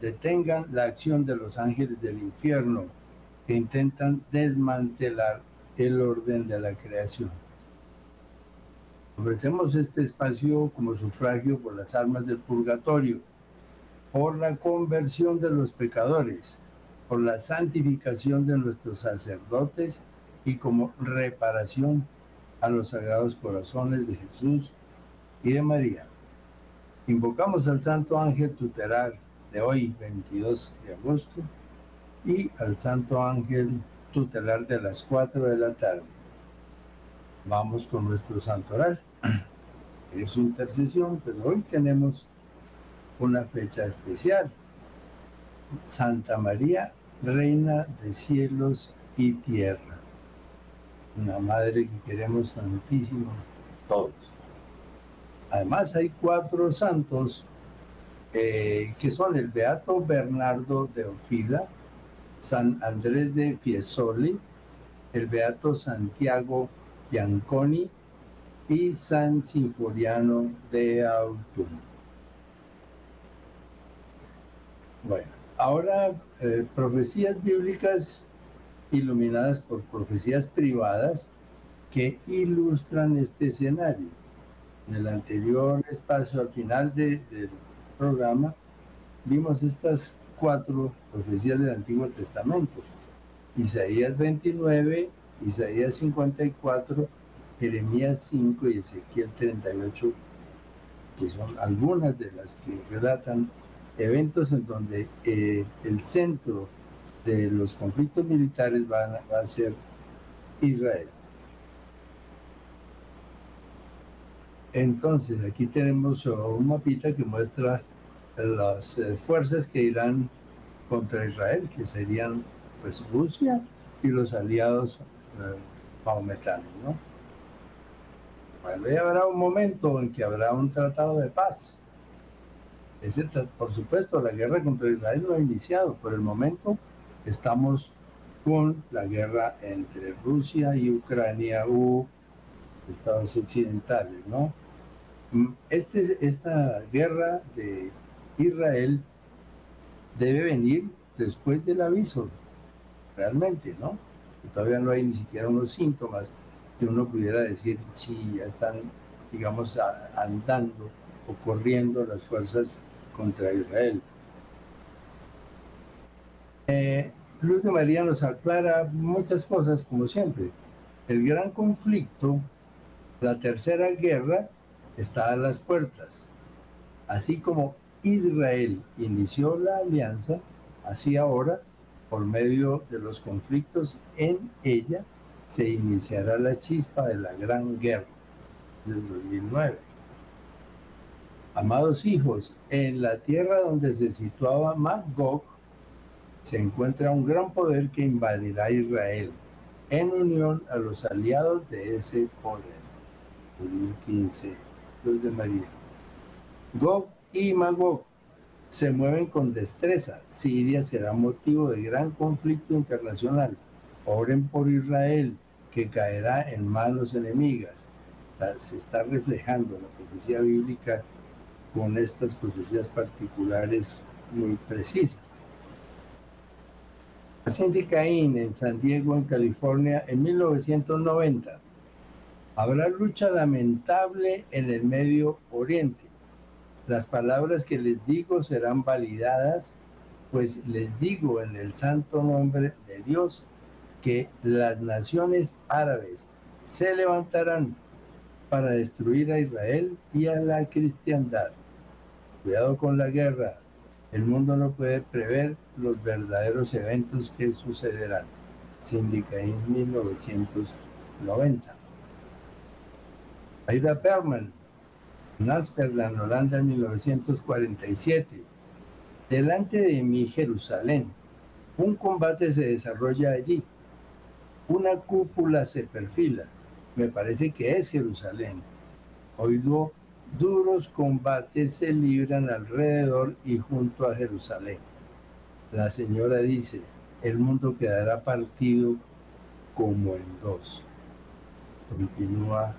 detengan la acción de los ángeles del infierno que intentan desmantelar el orden de la creación. Ofrecemos este espacio como sufragio por las almas del purgatorio, por la conversión de los pecadores, por la santificación de nuestros sacerdotes y como reparación a los sagrados corazones de Jesús y de María. Invocamos al Santo Ángel Tutelar de hoy, 22 de agosto, y al Santo Ángel Tutelar de las 4 de la tarde. Vamos con nuestro Santo Oral. Es su intercesión, pero hoy tenemos una fecha especial. Santa María, Reina de cielos y tierra. Una madre que queremos tantísimo todos. Además hay cuatro santos eh, que son el Beato Bernardo de Ofila, San Andrés de Fiesoli, el Beato Santiago Bianconi y San Sinforiano de Autun. Bueno, ahora eh, profecías bíblicas iluminadas por profecías privadas que ilustran este escenario en el anterior espacio, al final del programa, vimos estas cuatro profecías del Antiguo Testamento. Isaías 29, Isaías 54, Jeremías 5 y Ezequiel 38, que son algunas de las que relatan eventos en donde eh, el centro de los conflictos militares va a ser Israel. Entonces, aquí tenemos un mapita que muestra las eh, fuerzas que irán contra Israel, que serían pues Rusia y los aliados eh, maometanos, ¿no? Bueno, y habrá un momento en que habrá un tratado de paz. Ese, por supuesto, la guerra contra Israel no ha iniciado. Por el momento estamos con la guerra entre Rusia y Ucrania u estados occidentales, ¿no? Mm, este, esta guerra de Israel debe venir después del aviso, realmente, ¿no? todavía no hay ni siquiera unos síntomas que uno pudiera decir si ya están, digamos, andando o corriendo las fuerzas contra Israel. Eh, Luz de María nos aclara muchas cosas, como siempre. El gran conflicto, la tercera guerra, está a las puertas. Así como Israel inició la alianza, así ahora, por medio de los conflictos en ella, se iniciará la chispa de la gran guerra del 2009. Amados hijos, en la tierra donde se situaba Magog, se encuentra un gran poder que invadirá Israel, en unión a los aliados de ese poder. 2015 Luz de María. Gog y Magog se mueven con destreza. Siria será motivo de gran conflicto internacional. Oren por Israel, que caerá en manos enemigas. Se está reflejando la profecía bíblica con estas profecías particulares muy precisas. Cindy Caín en San Diego, en California, en 1990 Habrá lucha lamentable en el Medio Oriente. Las palabras que les digo serán validadas, pues les digo en el santo nombre de Dios que las naciones árabes se levantarán para destruir a Israel y a la cristiandad. Cuidado con la guerra. El mundo no puede prever los verdaderos eventos que sucederán. Sindica en 1990. Aida Perman, en Ámsterdam, Holanda, en 1947. Delante de mí, Jerusalén. Un combate se desarrolla allí. Una cúpula se perfila. Me parece que es Jerusalén. Oigo, duros combates se libran alrededor y junto a Jerusalén. La señora dice, el mundo quedará partido como en dos. Continúa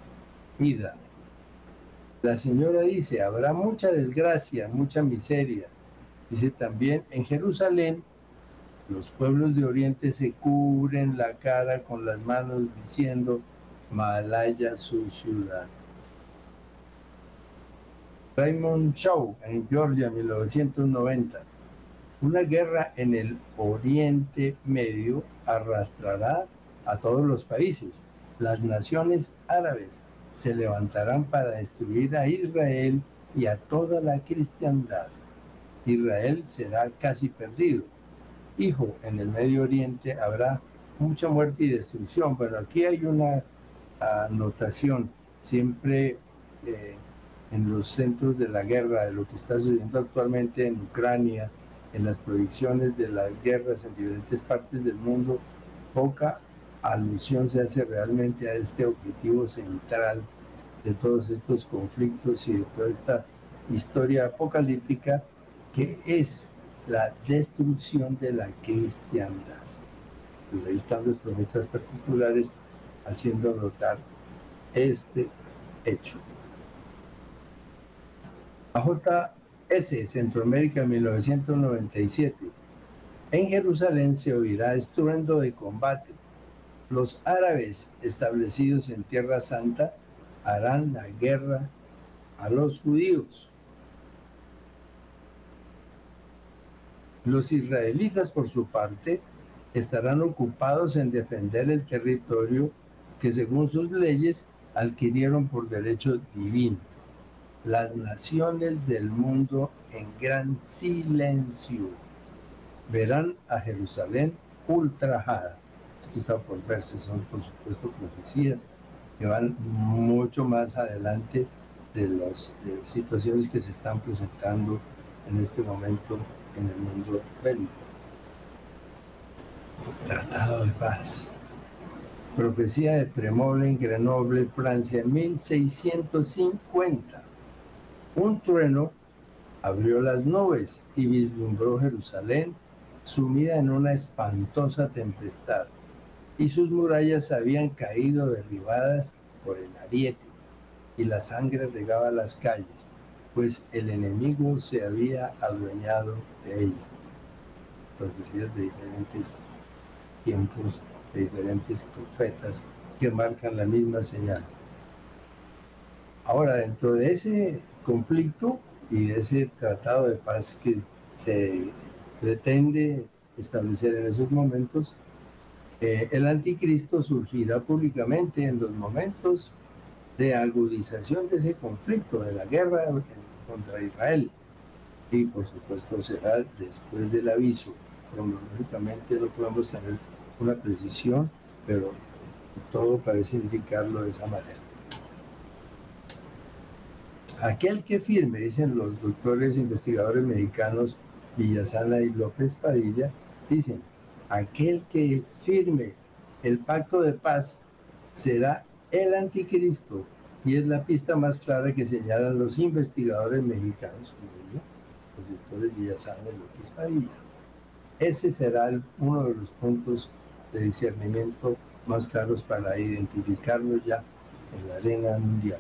Ida. La señora dice, habrá mucha desgracia, mucha miseria. Dice también, en Jerusalén los pueblos de Oriente se cubren la cara con las manos diciendo, Malaya su ciudad. Raymond Shaw, en Georgia, 1990. Una guerra en el Oriente Medio arrastrará a todos los países. Las naciones árabes se levantarán para destruir a Israel y a toda la cristiandad. Israel será casi perdido. Hijo, en el Medio Oriente habrá mucha muerte y destrucción. Pero aquí hay una anotación siempre eh, en los centros de la guerra, de lo que está sucediendo actualmente en Ucrania, en las proyecciones de las guerras en diferentes partes del mundo, poca alusión se hace realmente a este objetivo central de todos estos conflictos y de toda esta historia apocalíptica que es la destrucción de la cristiandad. Pues ahí están los profetas particulares haciendo notar este hecho. AJS, Centroamérica 1997. En Jerusalén se oirá estruendo de combate. Los árabes establecidos en Tierra Santa harán la guerra a los judíos. Los israelitas, por su parte, estarán ocupados en defender el territorio que según sus leyes adquirieron por derecho divino. Las naciones del mundo en gran silencio verán a Jerusalén ultrajada. Esto está por verse, son por supuesto profecías que van mucho más adelante de las eh, situaciones que se están presentando en este momento en el mundo bélico. Tratado de paz. Profecía de Tremoble en Grenoble, Francia, 1650. Un trueno abrió las nubes y vislumbró Jerusalén sumida en una espantosa tempestad y sus murallas habían caído derribadas por el ariete, y la sangre regaba las calles, pues el enemigo se había adueñado de ella. Profecías de diferentes tiempos, de diferentes profetas que marcan la misma señal. Ahora, dentro de ese conflicto y de ese tratado de paz que se pretende establecer en esos momentos, eh, el anticristo surgirá públicamente en los momentos de agudización de ese conflicto, de la guerra contra Israel. Y por supuesto será después del aviso. Cronológicamente no podemos tener una precisión, pero todo parece indicarlo de esa manera. Aquel que firme, dicen los doctores investigadores mexicanos Villasana y López Padilla, dicen, aquel que firme el pacto de paz será el anticristo y es la pista más clara que señalan los investigadores mexicanos como yo, los doctores Villasana y López Padilla. Ese será uno de los puntos de discernimiento más claros para identificarlo ya en la arena mundial.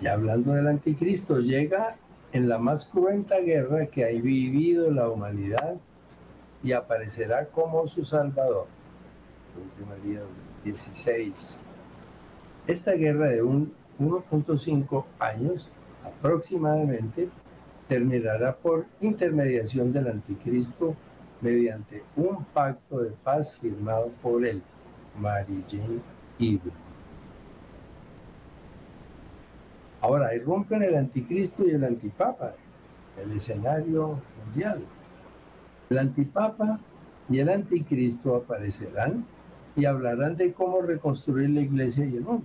Y hablando del anticristo, llega en la más cruenta guerra que ha vivido la humanidad y aparecerá como su Salvador. Día 16. Esta guerra de 1.5 años aproximadamente terminará por intermediación del anticristo mediante un pacto de paz firmado por él, Mary Jane Eve. Ahora, irrumpen el anticristo y el antipapa, el escenario mundial. El antipapa y el anticristo aparecerán y hablarán de cómo reconstruir la iglesia y el mundo.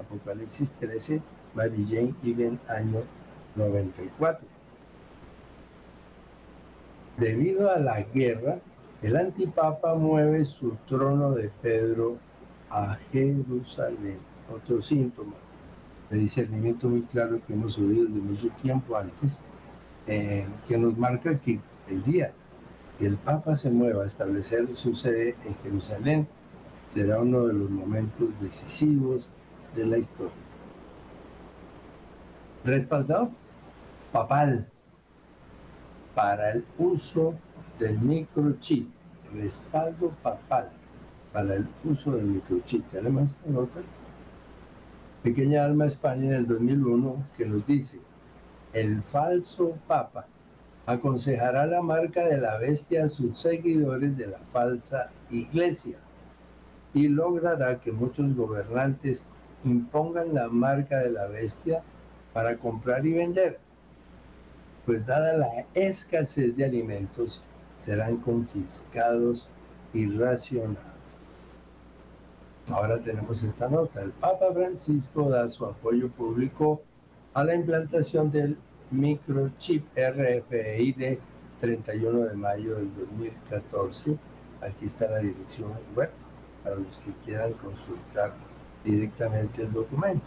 Apocalipsis 13, Mary Jane Even, año 94. Debido a la guerra, el antipapa mueve su trono de Pedro a Jerusalén. Otro síntoma de discernimiento muy claro que hemos oído desde mucho tiempo antes, eh, que nos marca que el día el Papa se mueva a establecer su sede en Jerusalén será uno de los momentos decisivos de la historia. Respaldado papal para el uso del microchip, respaldo papal para el uso del microchip. Esta nota. Pequeña Alma España en el 2001 que nos dice, el falso papa aconsejará la marca de la bestia a sus seguidores de la falsa iglesia y logrará que muchos gobernantes impongan la marca de la bestia para comprar y vender, pues dada la escasez de alimentos, serán confiscados y racionados. Ahora tenemos esta nota. El Papa Francisco da su apoyo público a la implantación del microchip RFID 31 de mayo del 2014. Aquí está la dirección web para los que quieran consultar directamente el documento.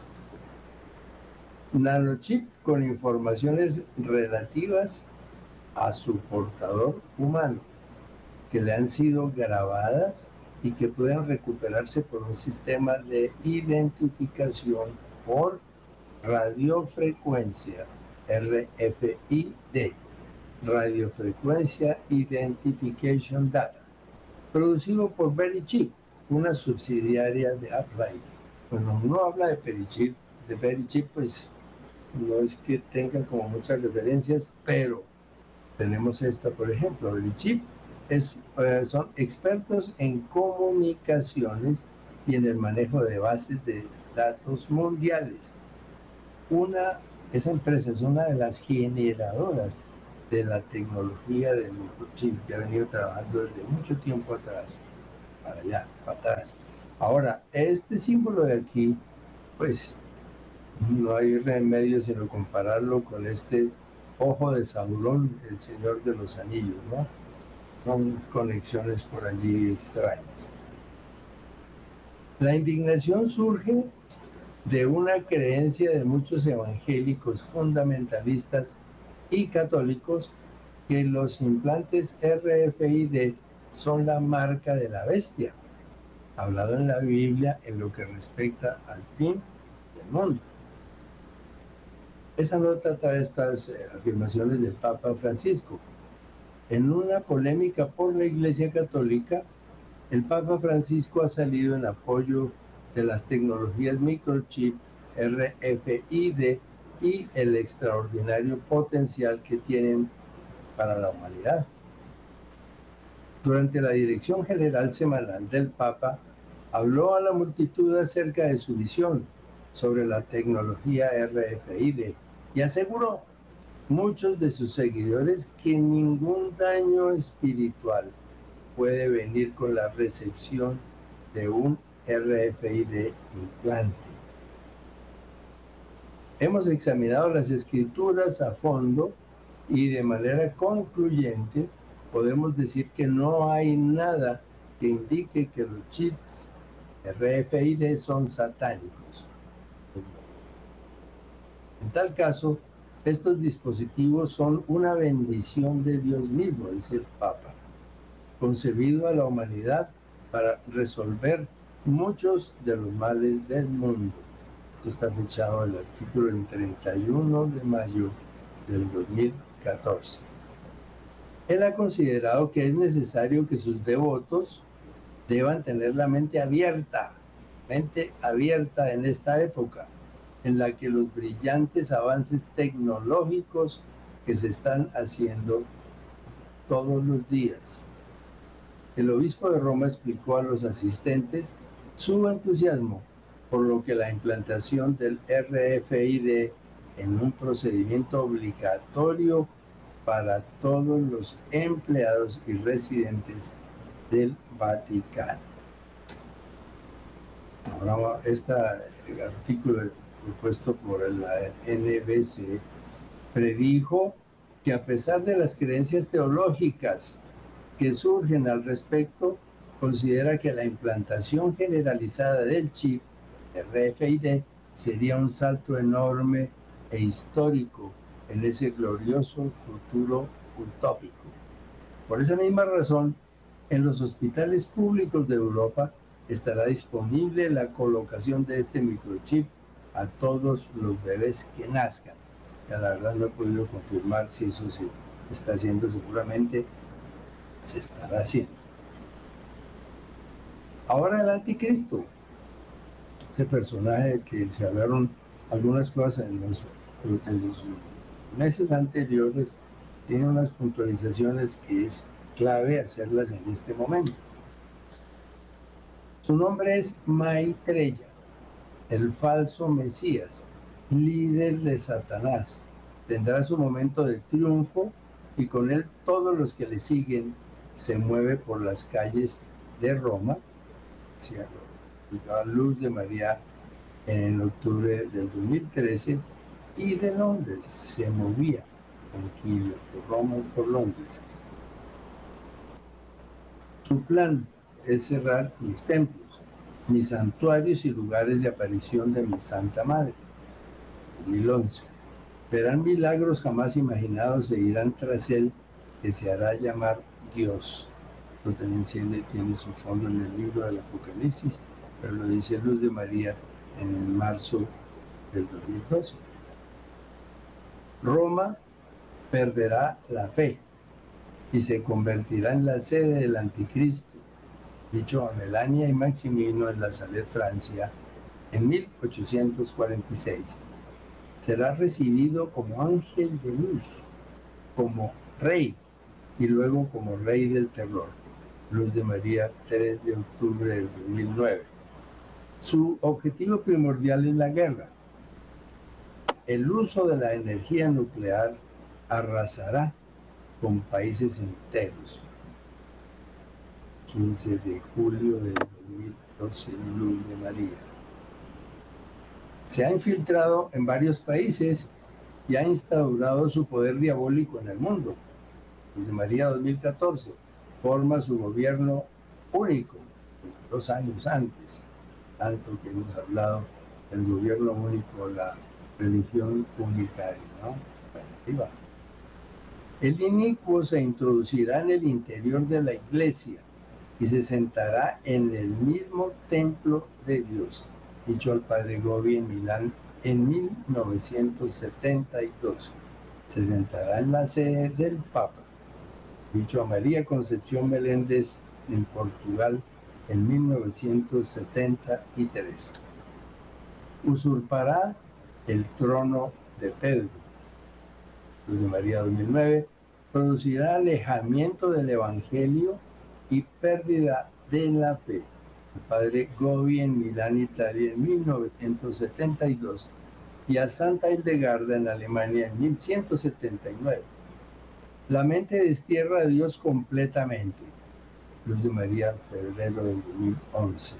Nanochip con informaciones relativas a su portador humano que le han sido grabadas y que pueden recuperarse por un sistema de identificación por radiofrecuencia RFID, Radiofrecuencia Identification Data, producido por Verichip, una subsidiaria de Upright. Cuando uno habla de Verichip, de Verichip, pues no es que tengan como muchas referencias, pero tenemos esta, por ejemplo, Verichip es, eh, son expertos en comunicaciones y en el manejo de bases de datos mundiales. Una esa empresa es una de las generadoras de la tecnología del microchip que ha venido trabajando desde mucho tiempo atrás, para allá, para atrás. Ahora, este símbolo de aquí, pues no hay remedio sino compararlo con este ojo de Saulón, el Señor de los Anillos, ¿no? Son conexiones por allí extrañas. La indignación surge de una creencia de muchos evangélicos fundamentalistas y católicos que los implantes RFID son la marca de la bestia, hablado en la Biblia en lo que respecta al fin del mundo. Esa nota trae estas eh, afirmaciones del Papa Francisco. En una polémica por la Iglesia Católica, el Papa Francisco ha salido en apoyo las tecnologías microchip, RFID y el extraordinario potencial que tienen para la humanidad. Durante la dirección general semanal del Papa, habló a la multitud acerca de su visión sobre la tecnología RFID y aseguró muchos de sus seguidores que ningún daño espiritual puede venir con la recepción de un RFID implante. Hemos examinado las escrituras a fondo y de manera concluyente podemos decir que no hay nada que indique que los chips RFID son satánicos. En tal caso, estos dispositivos son una bendición de Dios mismo, dice el Papa, concebido a la humanidad para resolver muchos de los males del mundo. Esto está fechado en el artículo en 31 de mayo del 2014. Él ha considerado que es necesario que sus devotos deban tener la mente abierta, mente abierta en esta época, en la que los brillantes avances tecnológicos que se están haciendo todos los días. El obispo de Roma explicó a los asistentes su entusiasmo por lo que la implantación del RFID en un procedimiento obligatorio para todos los empleados y residentes del Vaticano. Ahora, este artículo propuesto por la NBC predijo que a pesar de las creencias teológicas que surgen al respecto, considera que la implantación generalizada del chip RFID sería un salto enorme e histórico en ese glorioso futuro utópico. Por esa misma razón, en los hospitales públicos de Europa estará disponible la colocación de este microchip a todos los bebés que nazcan. Ya la verdad no he podido confirmar si eso se está haciendo, seguramente se estará haciendo. Ahora el anticristo, este personaje que se hablaron algunas cosas en los, en los meses anteriores, tiene unas puntualizaciones que es clave hacerlas en este momento. Su nombre es Maitreya, el falso Mesías, líder de Satanás. Tendrá su momento de triunfo y con él todos los que le siguen se mueve por las calles de Roma, luz de María en octubre del 2013 y de Londres se movía tranquilo por Roma y por Londres. Su plan es cerrar mis templos, mis santuarios y lugares de aparición de mi Santa Madre. 2011. Verán milagros jamás imaginados e irán tras él, que se hará llamar Dios. También tiene su fondo en el libro del Apocalipsis, pero lo dice Luz de María en el marzo del 2012. Roma perderá la fe y se convertirá en la sede del anticristo, dicho a Melania y Maximino en la Salet, Francia, en 1846. Será recibido como ángel de luz, como rey y luego como rey del terror. Luz de María, 3 de octubre del 2009. Su objetivo primordial es la guerra. El uso de la energía nuclear arrasará con países enteros. 15 de julio del 2012, Luz de María. Se ha infiltrado en varios países y ha instaurado su poder diabólico en el mundo. Luz de María 2014 forma su gobierno único, dos años antes, tanto que hemos hablado del gobierno único, la religión única, ¿no? Bueno, el inicuo se introducirá en el interior de la iglesia y se sentará en el mismo templo de Dios, dicho al padre Gobi en Milán en 1972. Se sentará en la sede del Papa, dicho a María Concepción Meléndez en Portugal en 1973. Usurpará el trono de Pedro Luz de María 2009, producirá alejamiento del Evangelio y pérdida de la fe. El padre Gobi en Milán, Italia, en 1972 y a Santa Hildegarda en Alemania en 1179. La mente destierra a Dios completamente. Luz de María, febrero del 2011.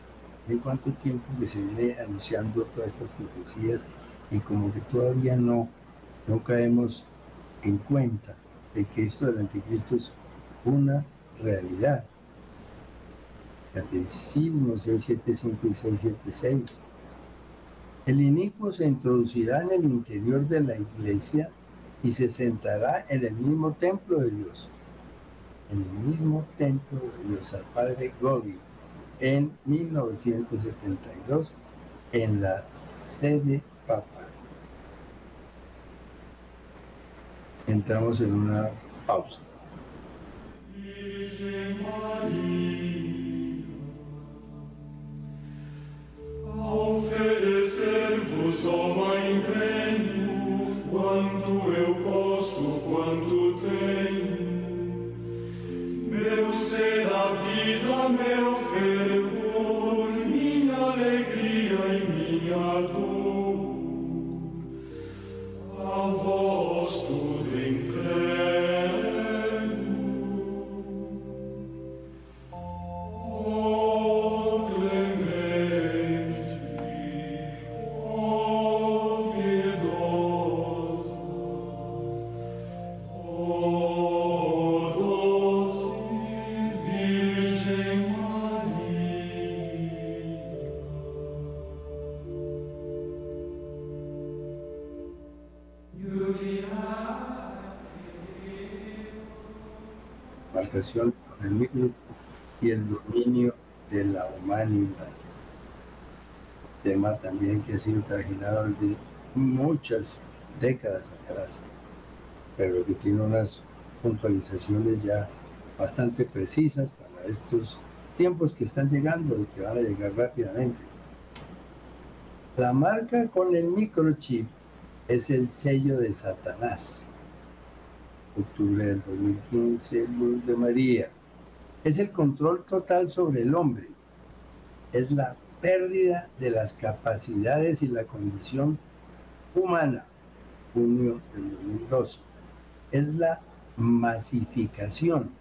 ¿En cuánto tiempo que se viene anunciando todas estas profecías y como que todavía no, no caemos en cuenta de que esto del anticristo es una realidad. Catecismo 675 y 676. El inicuo se introducirá en el interior de la iglesia y se sentará en el mismo templo de Dios. En el mismo templo de Dios, al Padre Gobi, en 1972, en la sede papal. entramos en una pausa. Eu posso, quanto tenho. Sido trajinado desde muchas décadas atrás, pero que tiene unas puntualizaciones ya bastante precisas para estos tiempos que están llegando y que van a llegar rápidamente. La marca con el microchip es el sello de Satanás. Octubre del 2015, Luz de María. Es el control total sobre el hombre. Es la pérdida de las capacidades y la condición humana. Junio del 2012. Es la masificación,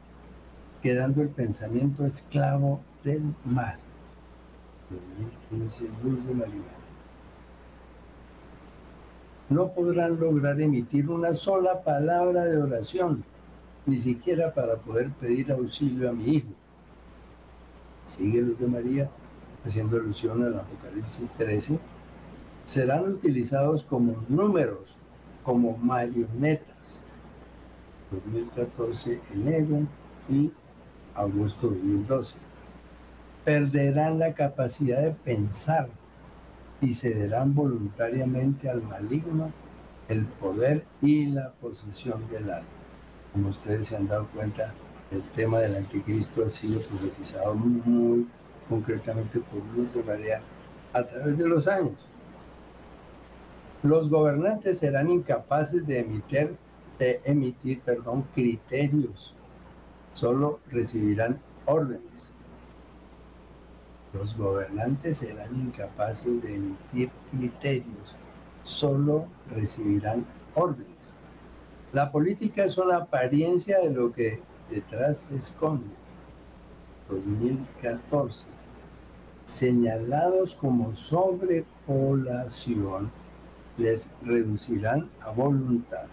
quedando el pensamiento esclavo del mal. 2015, Luz de María no podrán lograr emitir una sola palabra de oración, ni siquiera para poder pedir auxilio a mi hijo. Sigue Luz de María haciendo alusión al Apocalipsis 13. Serán utilizados como números, como marionetas. 2014 enero y agosto 2012. Perderán la capacidad de pensar y cederán voluntariamente al maligno el poder y la posesión del alma. Como ustedes se han dado cuenta, el tema del anticristo ha sido profetizado muy, concretamente por Luz de María a través de los años. Los gobernantes serán incapaces de emitir, de emitir perdón, criterios, solo recibirán órdenes los gobernantes serán incapaces de emitir criterios, solo recibirán órdenes. La política es una apariencia de lo que detrás se esconde. 2014. Señalados como sobrepoblación, les reducirán a voluntad.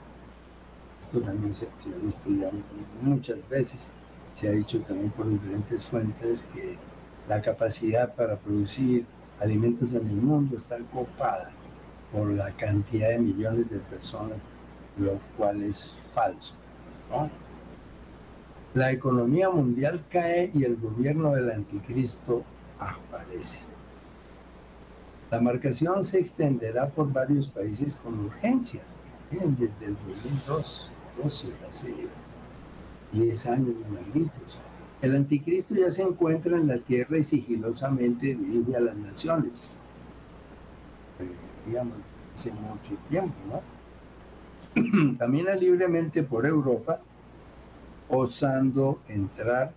Esto también se, ha ya muchas veces. Se ha dicho también por diferentes fuentes que la capacidad para producir alimentos en el mundo está copada por la cantidad de millones de personas, lo cual es falso. La economía mundial cae y el gobierno del anticristo aparece. La marcación se extenderá por varios países con urgencia. desde el 2002, 12, hace 10 años, malditos. El anticristo ya se encuentra en la tierra y sigilosamente dirige a las naciones. Eh, digamos, hace mucho tiempo, ¿no? Camina libremente por Europa, osando entrar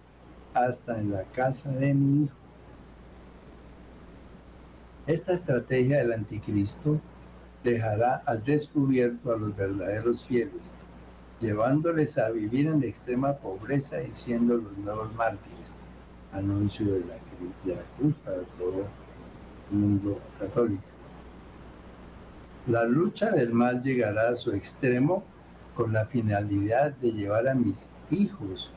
hasta en la casa de mi hijo. Esta estrategia del anticristo dejará al descubierto a los verdaderos fieles llevándoles a vivir en extrema pobreza y siendo los nuevos mártires. Anuncio de la, cruz para todo el mundo católico. La lucha del mal llegará a su extremo con la finalidad de llevar a mis hijos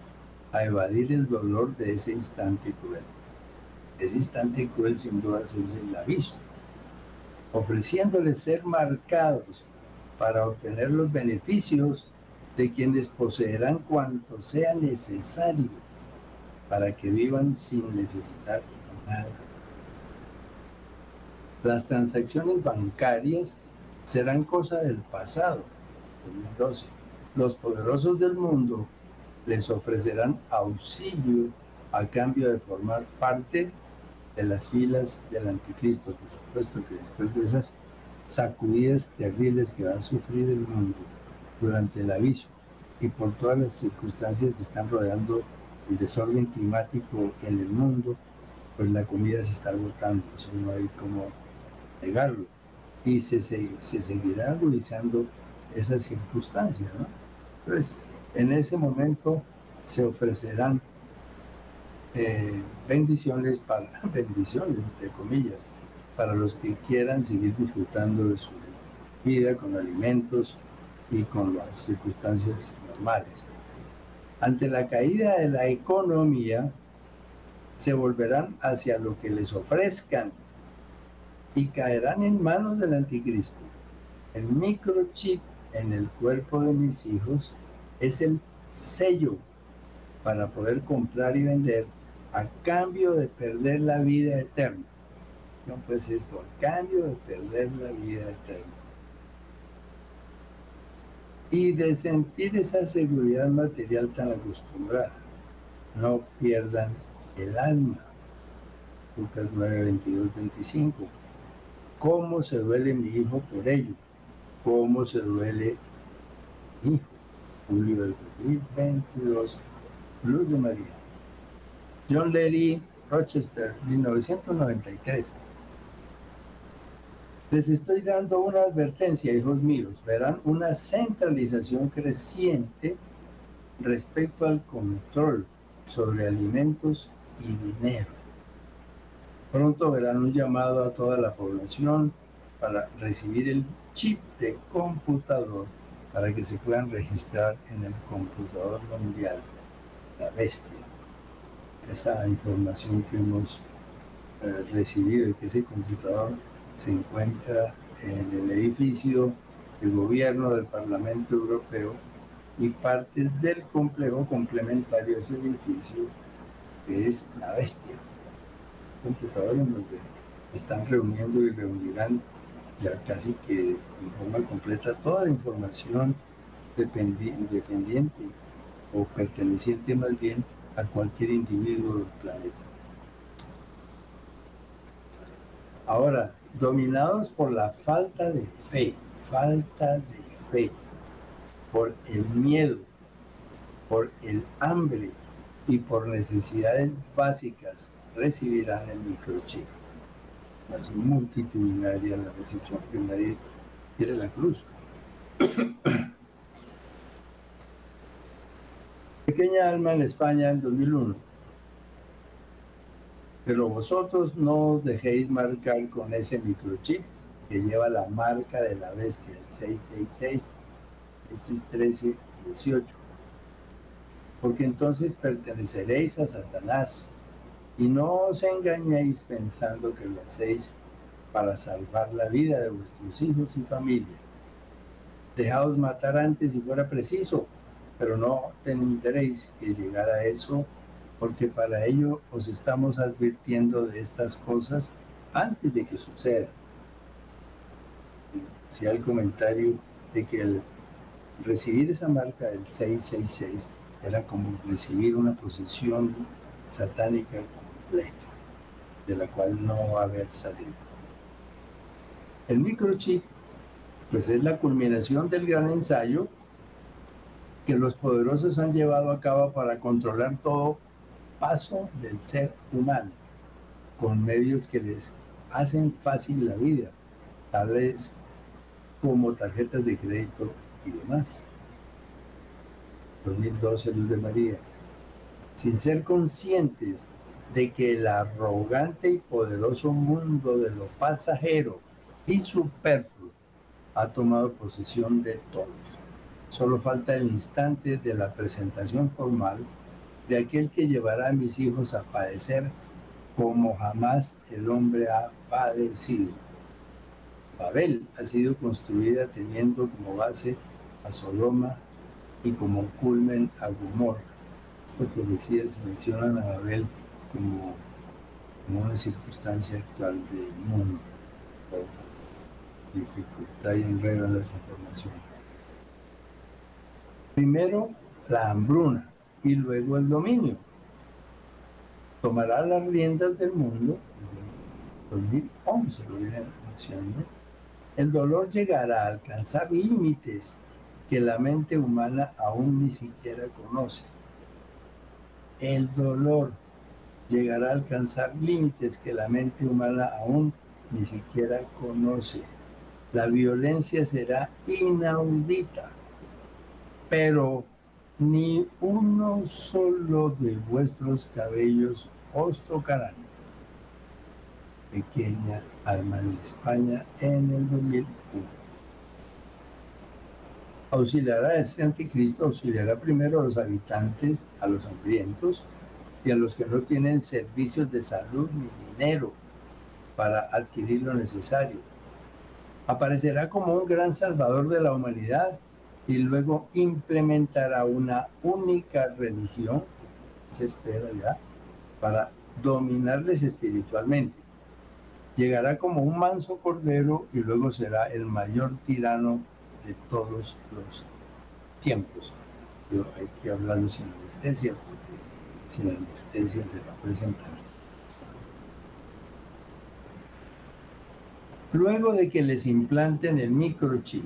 a evadir el dolor de ese instante cruel. Ese instante cruel sin duda es el aviso, ofreciéndoles ser marcados para obtener los beneficios de quienes poseerán cuanto sea necesario para que vivan sin necesitar nada. Las transacciones bancarias serán cosa del pasado. 2012. Los poderosos del mundo les ofrecerán auxilio a cambio de formar parte de las filas del anticristo. Por supuesto que después de esas sacudidas terribles que va a sufrir el mundo, durante el aviso y por todas las circunstancias que están rodeando el desorden climático en el mundo, pues la comida se está agotando, eso no hay como negarlo. Y se, se, seguirá agudizando esas circunstancias. ¿no? Entonces, en ese momento se ofrecerán eh, bendiciones para bendiciones entre comillas para los que quieran seguir disfrutando de su vida con alimentos y con las circunstancias normales. Ante la caída de la economía, se volverán hacia lo que les ofrezcan y caerán en manos del anticristo. El microchip en el cuerpo de mis hijos es el sello para poder comprar y vender a cambio de perder la vida eterna. No, pues esto, a cambio de perder la vida eterna. Y de sentir esa seguridad material tan acostumbrada. No pierdan el alma. Lucas 9, 22, 25. ¿Cómo se duele mi hijo por ello? ¿Cómo se duele mi hijo? Julio del 2022 Luz de María. John Leary, Rochester, 1993. Les estoy dando una advertencia, hijos míos. Verán una centralización creciente respecto al control sobre alimentos y dinero. Pronto verán un llamado a toda la población para recibir el chip de computador para que se puedan registrar en el computador mundial la bestia. Esa información que hemos eh, recibido y que ese computador se encuentra en el edificio del gobierno del Parlamento Europeo y partes del complejo complementario a ese edificio que es la bestia. Computador en donde están reuniendo y reunirán ya casi que en forma completa toda la información dependiente o perteneciente más bien a cualquier individuo del planeta. Ahora, dominados por la falta de fe, falta de fe, por el miedo, por el hambre y por necesidades básicas, recibirán el microchip. Así multitudinaria la recepción que nadie quiere la cruz. Pequeña alma en España en 2001. Pero vosotros no os dejéis marcar con ese microchip que lleva la marca de la bestia, el 666, el 13, 18. Porque entonces perteneceréis a Satanás y no os engañéis pensando que lo hacéis para salvar la vida de vuestros hijos y familia. Dejaos matar antes si fuera preciso pero no tendréis que llegar a eso porque para ello os estamos advirtiendo de estas cosas antes de que sucedan. Si hay el comentario de que recibir esa marca del 666 era como recibir una posesión satánica completa, de la cual no va a haber salido. El microchip, pues es la culminación del gran ensayo que los poderosos han llevado a cabo para controlar todo paso del ser humano, con medios que les hacen fácil la vida, tales como tarjetas de crédito y demás. 2012, Luz de María. Sin ser conscientes de que el arrogante y poderoso mundo de lo pasajero y superfluo ha tomado posesión de todos Solo falta el instante de la presentación formal de aquel que llevará a mis hijos a padecer como jamás el hombre ha padecido. Babel ha sido construida teniendo como base a Sodoma y como culmen a Gomorra. Estas profecías mencionan a Babel como, una circunstancia actual del mundo, por dificultad y enredo en las informaciones. Primero la hambruna y luego el dominio. Tomará las riendas del mundo desde 2011, lo viene anunciando. El dolor llegará a alcanzar límites que la mente humana aún ni siquiera conoce. El dolor llegará a alcanzar límites que la mente humana aún ni siquiera conoce. La violencia será inaudita pero ni uno solo de vuestros cabellos os tocarán. Pequeña alma de España en el 2001. Auxiliará este anticristo, auxiliará primero a los habitantes, a los hambrientos y a los que no tienen servicios de salud ni dinero para adquirir lo necesario. Aparecerá como un gran salvador de la humanidad y luego implementará una única religión, se espera ya, para dominarles espiritualmente. Llegará como un manso cordero y luego será el mayor tirano de todos los tiempos. Hay que hablarlo sin anestesia, porque sin anestesia se va a presentar. Luego de que les implanten el microchip,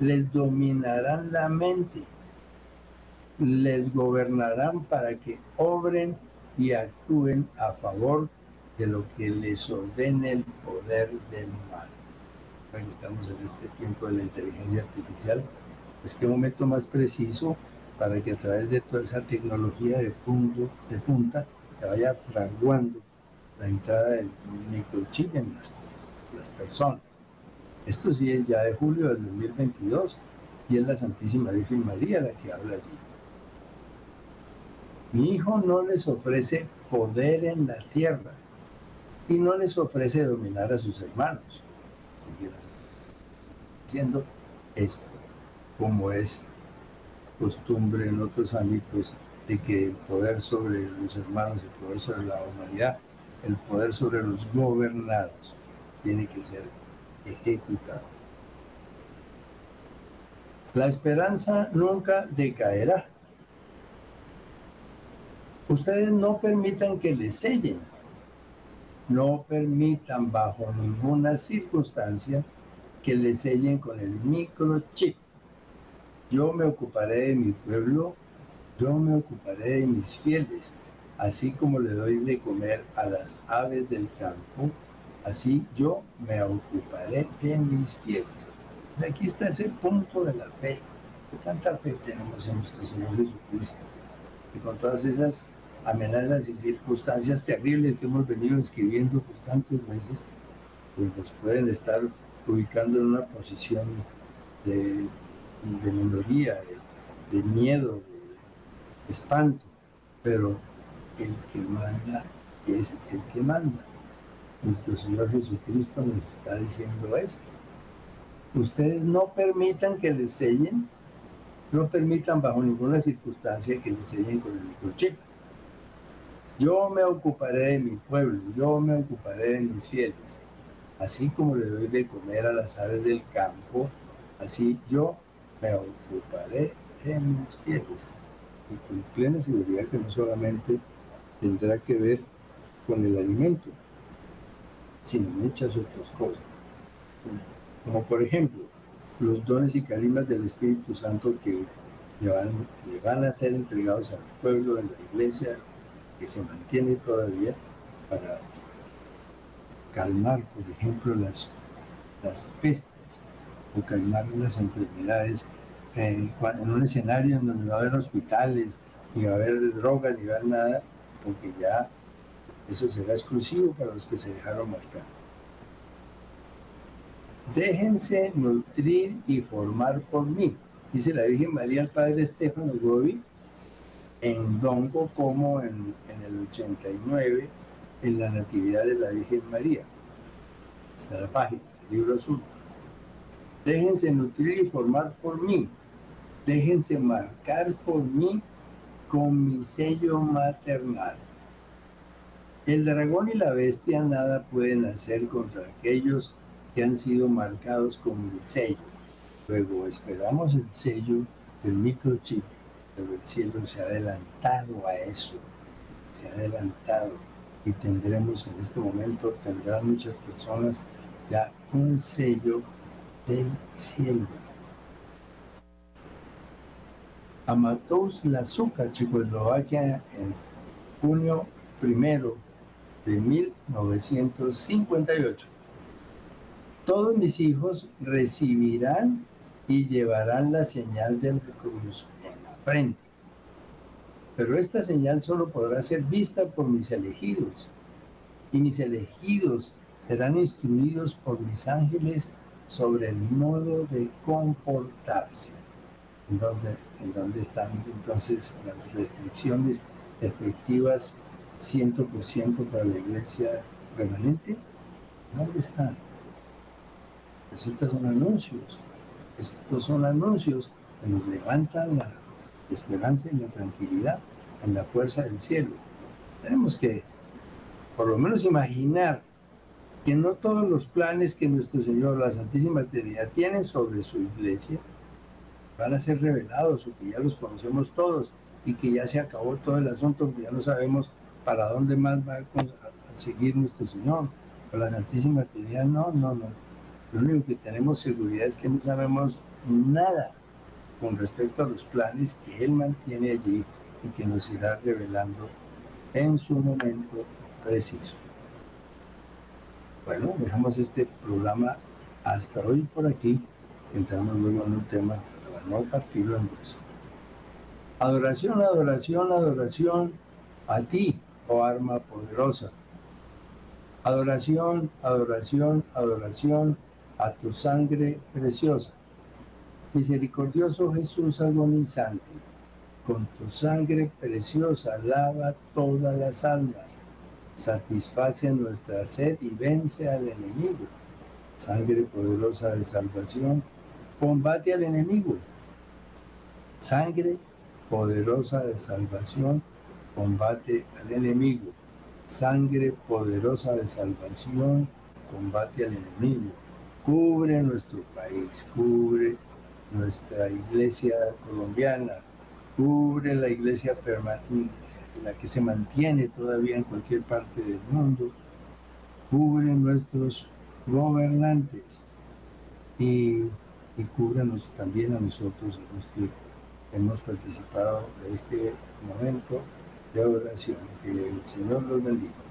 les dominarán la mente, les gobernarán para que obren y actúen a favor de lo que les ordene el poder del mal. Ahora estamos en este tiempo de la inteligencia artificial, es que momento más preciso para que a través de toda esa tecnología de, punto, de punta se vaya fraguando la entrada del microchip en las personas. Esto sí es ya de julio del 2022 y es la Santísima Virgen María la que habla allí. Mi hijo no les ofrece poder en la tierra y no les ofrece dominar a sus hermanos. Haciendo esto, como es costumbre en otros ámbitos de que el poder sobre los hermanos, el poder sobre la humanidad, el poder sobre los gobernados tiene que ser ejecutado. La esperanza nunca decaerá. Ustedes no permitan que les sellen. No permitan bajo ninguna circunstancia que les sellen con el microchip. Yo me ocuparé de mi pueblo, yo me ocuparé de mis fieles, así como le doy de comer a las aves del campo Así yo me ocuparé de mis fieles. Pues aquí está ese punto de la fe. ¿Qué tanta fe tenemos en nuestro Señor Jesucristo? Y con todas esas amenazas y circunstancias terribles que hemos venido escribiendo por tantos meses, pues nos pueden estar ubicando en una posición de, minoría, de, de miedo, de espanto, pero el que manda es el que manda. Nuestro Señor Jesucristo nos está diciendo esto. Ustedes no permitan que les sellen, no permitan bajo ninguna circunstancia que les sellen con el microchip. Yo me ocuparé de mi pueblo, yo me ocuparé de mis fieles. Así como le doy de comer a las aves del campo, así yo ocuparé de mis fieles. Y con plena seguridad que no solamente tendrá que ver con el alimento, sino muchas otras cosas. Como por ejemplo, los dones y carimas del Espíritu Santo que le van, van a ser entregados al pueblo, en la iglesia, que se mantiene todavía para calmar, por ejemplo, las, las pestes o calmar las enfermedades en un escenario en donde no va a haber hospitales, ni va a haber drogas, ni va a haber nada, porque ya eso será exclusivo para los que se dejaron marcar. Déjense nutrir y formar por mí, dice la Virgen María al Padre Estefano Gobi en Dongo como en, el 89 en la Natividad de la Virgen María. Está la página, el libro azul. Déjense nutrir y formar por mí. Déjense marcar por mí con mi sello maternal. El dragón y la bestia nada pueden hacer contra aquellos que han sido marcados con mi sello. Luego esperamos el sello del microchip, pero el cielo se ha adelantado a eso, se ha adelantado y tendremos en este momento, tendrán muchas personas ya un sello del cielo. Amatous Lazuka, Checoslovaquia, en junio primero de 1958. Todos mis hijos recibirán y llevarán la señal del cruz en la frente. Pero esta señal solo podrá ser vista por mis elegidos. Y mis elegidos serán instruidos por mis ángeles sobre el modo de comportarse. ¿En dónde, en están entonces las restricciones efectivas 100% para la iglesia permanente? ¿Dónde están? Pues estos son anuncios. Estos son anuncios que nos levantan la esperanza y la tranquilidad en la fuerza del cielo. Tenemos que por lo menos imaginar que no todos los planes que nuestro Señor, la Santísima Trinidad, tiene sobre su iglesia van a ser revelados o que ya los conocemos todos y que ya se acabó todo el asunto, ya no sabemos para dónde más va a, seguir nuestro Señor. Con la Santísima Trinidad, no, no, no. Lo único que tenemos seguridad es que no sabemos nada con respecto a los planes que Él mantiene allí y que nos irá revelando en su momento preciso. Bueno, dejamos este programa hasta hoy por aquí. Entramos luego en un tema para no partirlo en dos. Adoración, adoración, adoración a ti, oh arma poderosa. Adoración, adoración, adoración a tu sangre preciosa. Misericordioso Jesús agonizante, con tu sangre preciosa lava todas las almas, satisface nuestra sed y vence al enemigo. Sangre poderosa de salvación, combate al enemigo. Sangre poderosa de salvación, combate al enemigo. Sangre poderosa de salvación, combate al enemigo. Cubre nuestro país, cubre nuestra iglesia colombiana, cubre la iglesia permanente, la que se mantiene todavía en cualquier parte del mundo, cubre nuestros gobernantes y, y cúbranos también a nosotros, los que hemos participado de este momento de oración. Que el Señor los bendiga.